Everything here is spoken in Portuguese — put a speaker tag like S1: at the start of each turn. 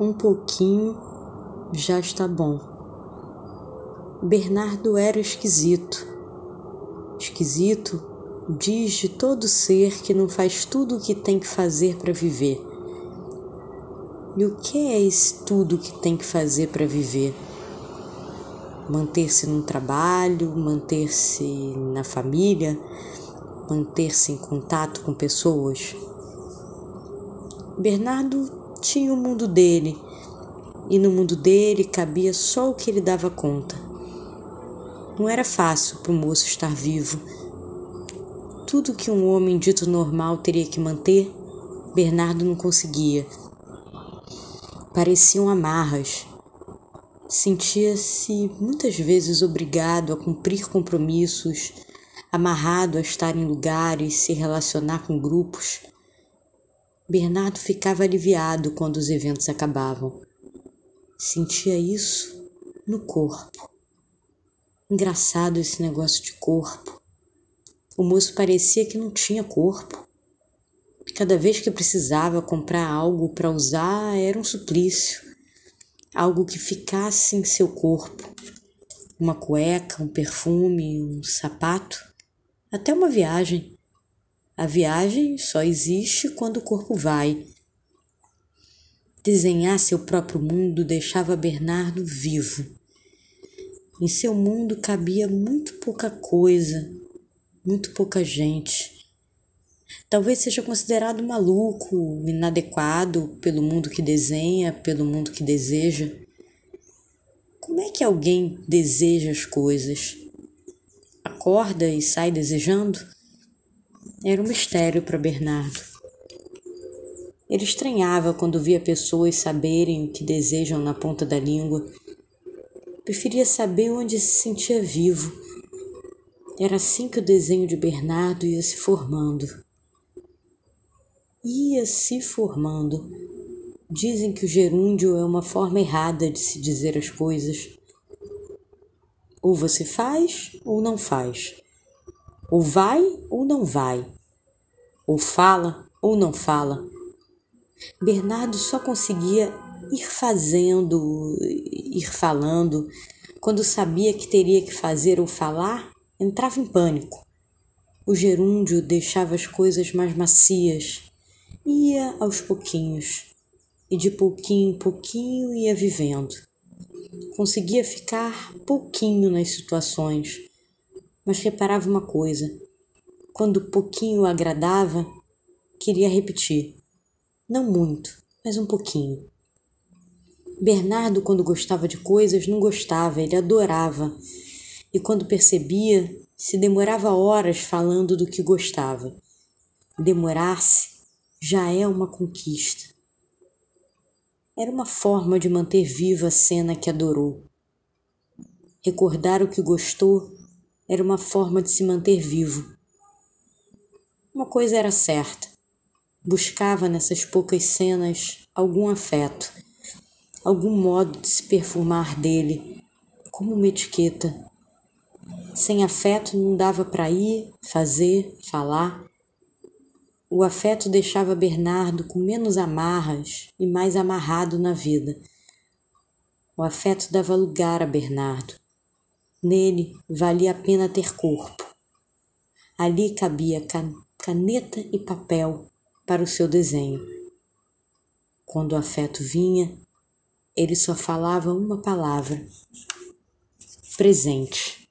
S1: Um pouquinho já está bom. Bernardo era esquisito. Esquisito diz de todo ser que não faz tudo o que tem que fazer para viver. E o que é esse tudo que tem que fazer para viver? Manter-se no trabalho, manter-se na família, manter-se em contato com pessoas. Bernardo tinha o mundo dele e no mundo dele cabia só o que ele dava conta. Não era fácil para o moço estar vivo. Tudo que um homem dito normal teria que manter, Bernardo não conseguia. Pareciam amarras. Sentia-se muitas vezes obrigado a cumprir compromissos, amarrado a estar em lugares, se relacionar com grupos. Bernardo ficava aliviado quando os eventos acabavam. Sentia isso no corpo. Engraçado esse negócio de corpo. O moço parecia que não tinha corpo. Cada vez que precisava comprar algo para usar era um suplício, algo que ficasse em seu corpo. Uma cueca, um perfume, um sapato, até uma viagem. A viagem só existe quando o corpo vai. Desenhar seu próprio mundo deixava Bernardo vivo. Em seu mundo cabia muito pouca coisa, muito pouca gente. Talvez seja considerado maluco, inadequado pelo mundo que desenha, pelo mundo que deseja. Como é que alguém deseja as coisas? Acorda e sai desejando? Era um mistério para Bernardo. Ele estranhava quando via pessoas saberem o que desejam na ponta da língua. Preferia saber onde se sentia vivo era assim que o desenho de Bernardo ia se formando. Ia se formando. Dizem que o gerúndio é uma forma errada de se dizer as coisas. Ou você faz ou não faz. Ou vai ou não vai. Ou fala ou não fala. Bernardo só conseguia ir fazendo, ir falando, quando sabia que teria que fazer ou falar entrava em pânico. O gerúndio deixava as coisas mais macias, ia aos pouquinhos, e de pouquinho em pouquinho ia vivendo. Conseguia ficar pouquinho nas situações, mas reparava uma coisa: quando pouquinho agradava, queria repetir. Não muito, mas um pouquinho. Bernardo, quando gostava de coisas, não gostava, ele adorava e quando percebia, se demorava horas falando do que gostava. Demorar-se já é uma conquista. Era uma forma de manter viva a cena que adorou. Recordar o que gostou era uma forma de se manter vivo. Uma coisa era certa: buscava nessas poucas cenas algum afeto, algum modo de se perfumar dele, como uma etiqueta sem afeto não dava para ir, fazer, falar. O afeto deixava Bernardo com menos amarras e mais amarrado na vida. O afeto dava lugar a Bernardo. Nele valia a pena ter corpo. Ali cabia caneta e papel para o seu desenho. Quando o afeto vinha, ele só falava uma palavra: presente.